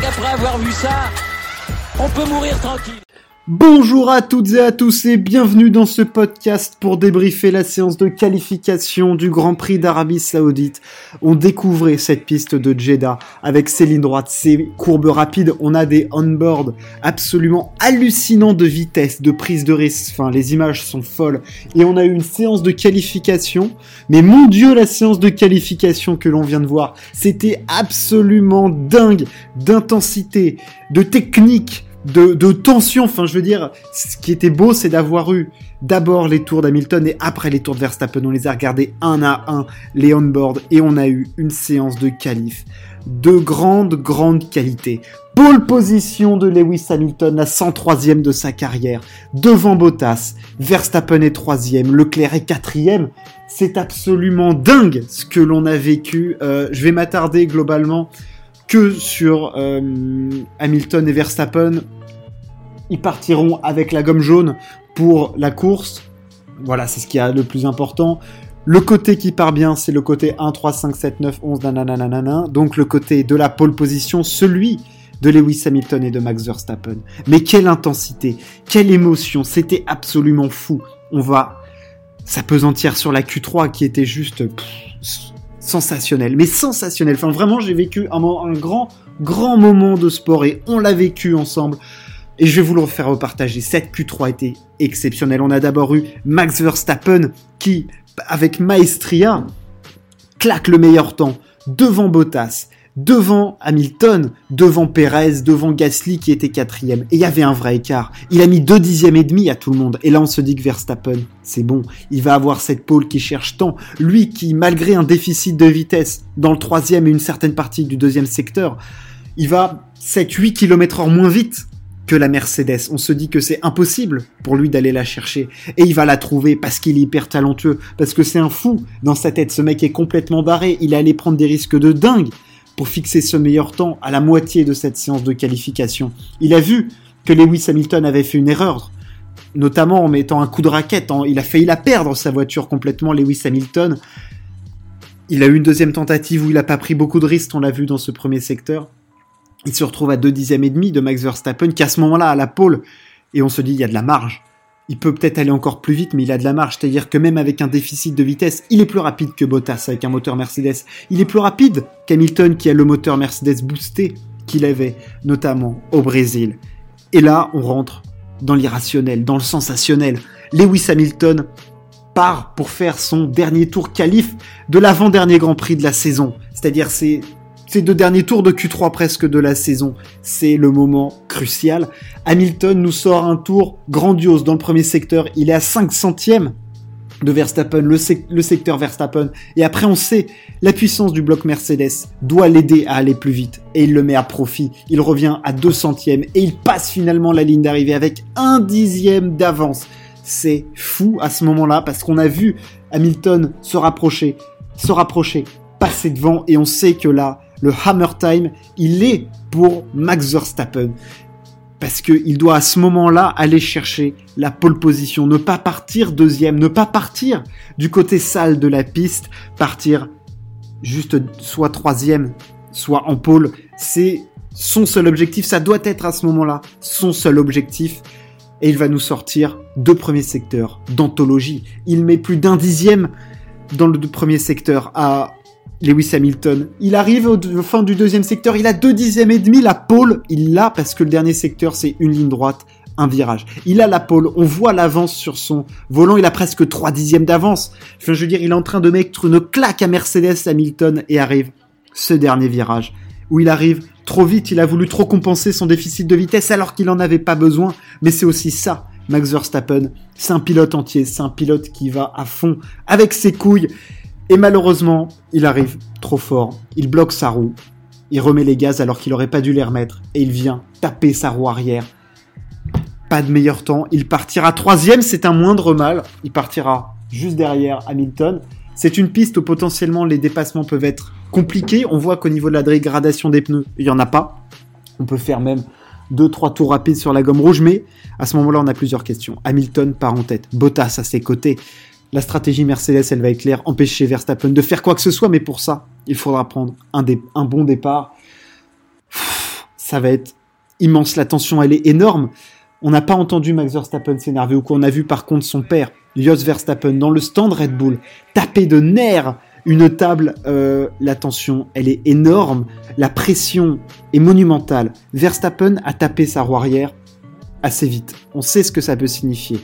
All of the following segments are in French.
qu'après avoir vu ça, on peut mourir tranquille. Bonjour à toutes et à tous et bienvenue dans ce podcast pour débriefer la séance de qualification du Grand Prix d'Arabie Saoudite. On découvrait cette piste de Jeddah avec ses lignes droites, ses courbes rapides. On a des on-board absolument hallucinants de vitesse, de prise de risque. Enfin, les images sont folles. Et on a eu une séance de qualification. Mais mon dieu, la séance de qualification que l'on vient de voir, c'était absolument dingue d'intensité, de technique de, de tension. Enfin, je veux dire, ce qui était beau, c'est d'avoir eu d'abord les tours d'Hamilton et après les tours de Verstappen. On les a regardés un à un, les on-board, et on a eu une séance de qualif de grande, grande qualité. Pole position de Lewis Hamilton, la 103e de sa carrière, devant Bottas. Verstappen est troisième, Leclerc est quatrième. C'est absolument dingue ce que l'on a vécu. Euh, je vais m'attarder globalement que sur euh, Hamilton et Verstappen. Ils partiront avec la gomme jaune pour la course. Voilà, c'est ce qui est le plus important. Le côté qui part bien, c'est le côté 1, 3, 5, 7, 9, 11, nanana. Donc le côté de la pole position, celui de Lewis Hamilton et de Max Verstappen. Mais quelle intensité, quelle émotion, c'était absolument fou. On va s'apesantir sur la Q3 qui était juste sensationnel, mais sensationnel. Enfin, vraiment, j'ai vécu un, grand, grand moment de sport et on l'a vécu ensemble. Et je vais vous le faire repartager. Cette Q3 était exceptionnelle. On a d'abord eu Max Verstappen qui, avec maestria, claque le meilleur temps devant Bottas devant Hamilton, devant Perez, devant Gasly qui était quatrième. Et il y avait un vrai écart. Il a mis deux dixièmes et demi à tout le monde. Et là, on se dit que Verstappen, c'est bon. Il va avoir cette pole qui cherche tant. Lui qui, malgré un déficit de vitesse dans le troisième et une certaine partie du deuxième secteur, il va 7-8 km heure moins vite que la Mercedes. On se dit que c'est impossible pour lui d'aller la chercher. Et il va la trouver parce qu'il est hyper talentueux. Parce que c'est un fou dans sa tête. Ce mec est complètement barré. Il est allé prendre des risques de dingue pour fixer ce meilleur temps à la moitié de cette séance de qualification. Il a vu que Lewis Hamilton avait fait une erreur, notamment en mettant un coup de raquette. il a failli la perdre, sa voiture complètement, Lewis Hamilton. Il a eu une deuxième tentative où il n'a pas pris beaucoup de risques, on l'a vu dans ce premier secteur. Il se retrouve à deux dixièmes et demi de Max Verstappen, qui à ce moment-là a la pole, et on se dit il y a de la marge il peut peut-être aller encore plus vite, mais il a de la marge. C'est-à-dire que même avec un déficit de vitesse, il est plus rapide que Bottas avec un moteur Mercedes. Il est plus rapide qu'Hamilton qui a le moteur Mercedes boosté qu'il avait, notamment au Brésil. Et là, on rentre dans l'irrationnel, dans le sensationnel. Lewis Hamilton part pour faire son dernier tour qualif de l'avant-dernier Grand Prix de la saison. C'est-à-dire c'est ces deux derniers tours de Q3 presque de la saison, c'est le moment crucial. Hamilton nous sort un tour grandiose dans le premier secteur, il est à 5 centièmes de Verstappen, le, secteur Verstappen, et après on sait, la puissance du bloc Mercedes doit l'aider à aller plus vite, et il le met à profit, il revient à 2 centièmes, et il passe finalement la ligne d'arrivée avec un dixième d'avance. C'est fou à ce moment-là, parce qu'on a vu Hamilton se rapprocher, se rapprocher, passer devant, et on sait que là, le Hammer Time, il est pour Max Verstappen. Parce qu'il doit à ce moment-là aller chercher la pole position, ne pas partir deuxième, ne pas partir du côté sale de la piste, partir juste soit troisième, soit en pole. C'est son seul objectif, ça doit être à ce moment-là son seul objectif. Et il va nous sortir deux premiers secteurs d'anthologie. Il met plus d'un dixième dans le premier secteur à Lewis Hamilton. Il arrive au fin du deuxième secteur, il a deux dixièmes et demi, la pole, il l'a parce que le dernier secteur c'est une ligne droite, un virage. Il a la pole, on voit l'avance sur son volant, il a presque trois dixièmes d'avance. Enfin, je veux dire, il est en train de mettre une claque à Mercedes Hamilton et arrive ce dernier virage où il arrive trop vite, il a voulu trop compenser son déficit de vitesse alors qu'il en avait pas besoin, mais c'est aussi ça. Max Verstappen, c'est un pilote entier, c'est un pilote qui va à fond avec ses couilles et malheureusement, il arrive trop fort. Il bloque sa roue. Il remet les gaz alors qu'il aurait pas dû les remettre. Et il vient taper sa roue arrière. Pas de meilleur temps. Il partira troisième, c'est un moindre mal. Il partira juste derrière Hamilton. C'est une piste où potentiellement les dépassements peuvent être compliqués. On voit qu'au niveau de la dégradation des pneus, il n'y en a pas. On peut faire même deux, trois tours rapides sur la gomme rouge, mais à ce moment-là, on a plusieurs questions. Hamilton part en tête, Bottas à ses côtés, la stratégie Mercedes, elle va être claire, empêcher Verstappen de faire quoi que ce soit, mais pour ça, il faudra prendre un, bon départ. ça va être immense. La tension, elle est énorme. On n'a pas entendu Max Verstappen s'énerver ou quoi. On a vu par contre son père, Jos Verstappen, dans le stand Red Bull, taper de nerfs une table. Euh, la tension, elle est énorme. La pression est monumentale. Verstappen a tapé sa roue arrière assez vite. On sait ce que ça peut signifier.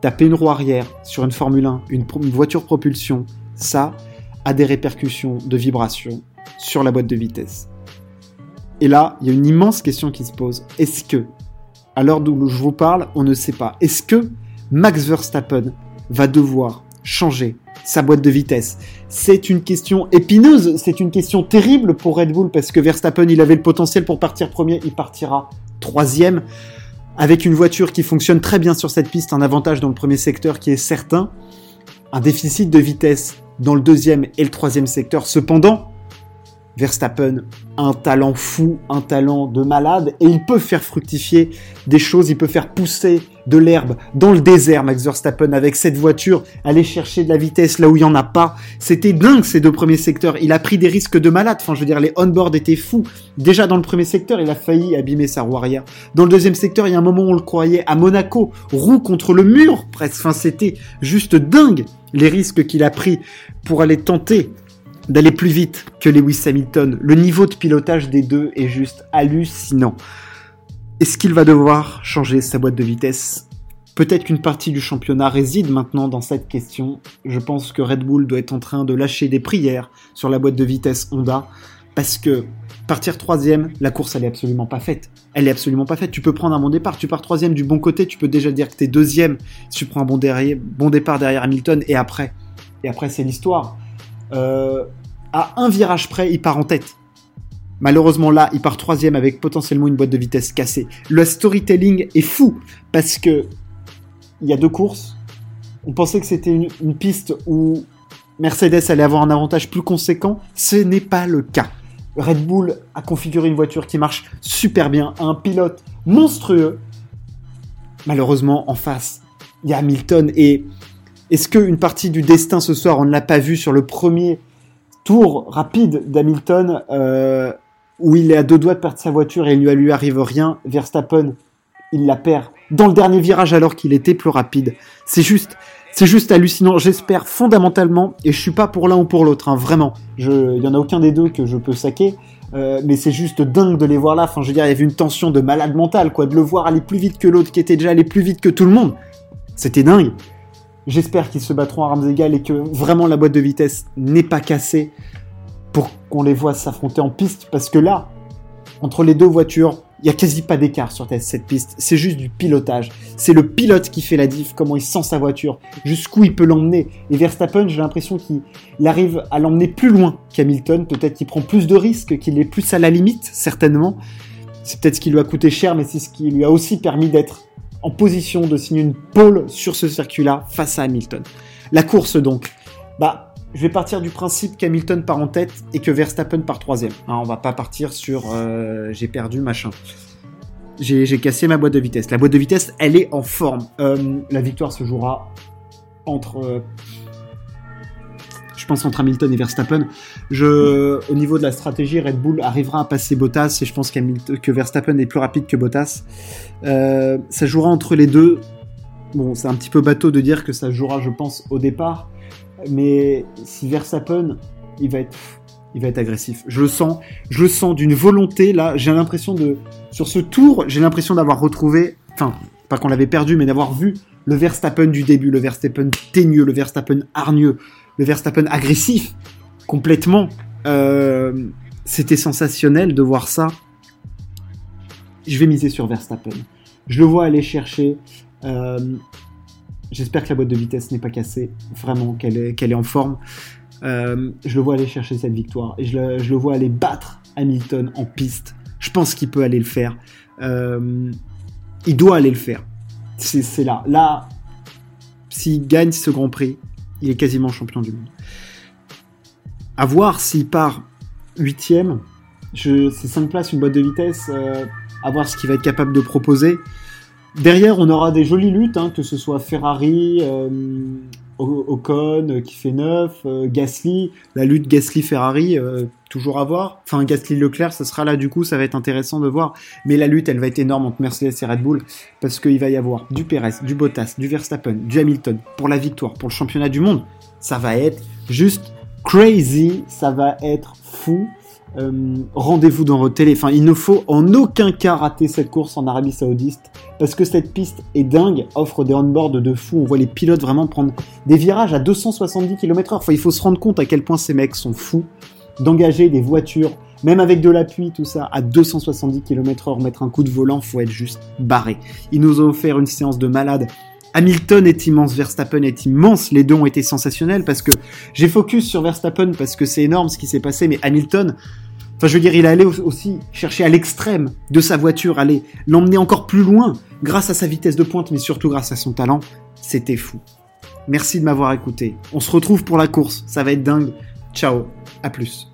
Taper une roue arrière sur une Formule 1, une, voiture propulsion, ça a des répercussions de vibration sur la boîte de vitesse. Et là, il y a une immense question qui se pose. Est-ce que, à l'heure où je vous parle, on ne sait pas, est-ce que Max Verstappen va devoir changer sa boîte de vitesse? C'est une question épineuse, c'est une question terrible pour Red Bull parce que Verstappen, il avait le potentiel pour partir premier, il partira troisième avec une voiture qui fonctionne très bien sur cette piste, un avantage dans le premier secteur qui est certain, un déficit de vitesse dans le deuxième et le troisième secteur. Cependant, Verstappen un talent fou, un talent de malade, et il peut faire fructifier des choses, il peut faire pousser de l'herbe dans le désert, Max Verstappen, avec cette voiture, aller chercher de la vitesse là où il n'y en a pas. C'était dingue ces deux premiers secteurs, il a pris des risques de malade, enfin je veux dire, les on-board étaient fous. Déjà dans le premier secteur, il a failli abîmer sa roue arrière. Dans le deuxième secteur, il y a un moment où on le croyait à Monaco, roue contre le mur, presque, enfin c'était juste dingue les risques qu'il a pris pour aller tenter d'aller plus vite que Lewis Hamilton. Le niveau de pilotage des deux est juste hallucinant. Est-ce qu'il va devoir changer sa boîte de vitesse? Peut-être qu'une partie du championnat réside maintenant dans cette question. Je pense que Red Bull doit être en train de lâcher des prières sur la boîte de vitesse Honda parce que partir troisième, la course elle est absolument pas faite. Elle est absolument pas faite. Tu peux prendre un bon départ, tu pars troisième du bon côté, tu peux déjà dire que t'es deuxième si tu prends un bon, départ derrière Hamilton et après. Et après c'est l'histoire. Euh, à un virage près, il part en tête. Malheureusement là, il part troisième avec potentiellement une boîte de vitesse cassée. Le storytelling est fou parce que il y a deux courses. On pensait que c'était une, piste où Mercedes allait avoir un avantage plus conséquent. Ce n'est pas le cas. Red Bull a configuré une voiture qui marche super bien, un pilote monstrueux. Malheureusement, en face, il y a Hamilton et est-ce qu'une partie du destin ce soir, on ne l'a pas vu sur le premier tour rapide d'Hamilton euh, où il est à deux doigts de perdre sa voiture et il ne lui arrive rien. Verstappen, il la perd dans le dernier virage alors qu'il était plus rapide. C'est juste, c'est juste hallucinant. J'espère fondamentalement, et je suis pas pour l'un ou pour l'autre, hein, vraiment. il y en a aucun des deux que je peux saquer. Euh, mais c'est juste dingue de les voir là. Enfin, je veux dire, il y avait une tension de malade mental, quoi, de le voir aller plus vite que l'autre qui était déjà allé plus vite que tout le monde. C'était dingue. J'espère qu'ils se battront à armes égales et que vraiment la boîte de vitesse n'est pas cassée pour qu'on les voit s'affronter en piste. Parce que là, entre les deux voitures, il n'y a quasi pas d'écart sur cette piste. C'est juste du pilotage. C'est le pilote qui fait la diff, comment il sent sa voiture, jusqu'où il peut l'emmener. Et Verstappen, j'ai l'impression qu'il arrive à l'emmener plus loin qu'Hamilton. Peut-être qu'il prend plus de risques, qu'il est plus à la limite, certainement. C'est peut-être ce qui lui a coûté cher, mais c'est ce qui lui a aussi permis d'être en position de signer une pole sur ce circuit-là face à Hamilton. La course donc, bah, je vais partir du principe qu'Hamilton part en tête et que Verstappen part troisième. Hein, on va pas partir sur euh, j'ai perdu machin. J'ai cassé ma boîte de vitesse. La boîte de vitesse, elle est en forme. Euh, la victoire se jouera entre euh, je pense entre Hamilton et Verstappen. Au niveau de la stratégie, Red Bull arrivera à passer Bottas et je pense que Verstappen est plus rapide que Bottas. Ça jouera entre les deux. Bon, c'est un petit peu bateau de dire que ça jouera, je pense, au départ. Mais si Verstappen, il va être, il va être agressif. Je le sens, je le sens d'une volonté là. J'ai l'impression de, sur ce tour, j'ai l'impression d'avoir retrouvé, enfin, pas qu'on l'avait perdu, mais d'avoir vu le Verstappen du début, le Verstappen teigneux, le Verstappen hargneux, le Verstappen agressif, complètement. Euh, c'était sensationnel de voir ça. Je vais miser sur Verstappen. Je le vois aller chercher. Euh, j'espère que la boîte de vitesse n'est pas cassée, vraiment, qu'elle est, en forme. Euh, je le vois aller chercher cette victoire et je le, vois aller battre Hamilton en piste. Je pense qu'il peut aller le faire. il doit aller le faire. C'est là. Là, s'il gagne ce Grand Prix, il est quasiment champion du monde. À voir s'il part huitième. C'est 5 places, une boîte de vitesse. Euh, à voir ce qu'il va être capable de proposer. Derrière, on aura des jolies luttes, hein, que ce soit Ferrari, euh, Ocon qui fait 9, Gasly, la lutte Gasly-Ferrari, toujours à voir. Enfin, Gasly-Leclerc, ça sera là du coup, ça va être intéressant de voir. Mais la lutte, elle va être énorme entre Mercedes et Red Bull parce qu'il va y avoir du Perez, du Bottas, du Verstappen, du Hamilton pour la victoire, pour le championnat du monde. Ça va être juste crazy, ça va être fou. Euh, rendez-vous dans votre télé. Enfin, il ne faut en aucun cas rater cette course en Arabie Saoudite parce que cette piste est dingue, offre des onboards de fou. On voit les pilotes vraiment prendre des virages à 270 km/h. Enfin, il faut se rendre compte à quel point ces mecs sont fous d'engager des voitures, même avec de l'appui, tout ça, à 270 km/h, mettre un coup de volant, faut être juste barré. Ils nous ont offert une séance de malade. Hamilton est immense, Verstappen est immense, les deux ont été sensationnels parce que j'ai focus sur Verstappen parce que c'est énorme ce qui s'est passé, mais Hamilton, enfin je veux dire, il a allé aussi chercher à l'extrême de sa voiture, aller l'emmener encore plus loin grâce à sa vitesse de pointe, mais surtout grâce à son talent, c'était fou. Merci de m'avoir écouté. On se retrouve pour la course, ça va être dingue. Ciao, à plus.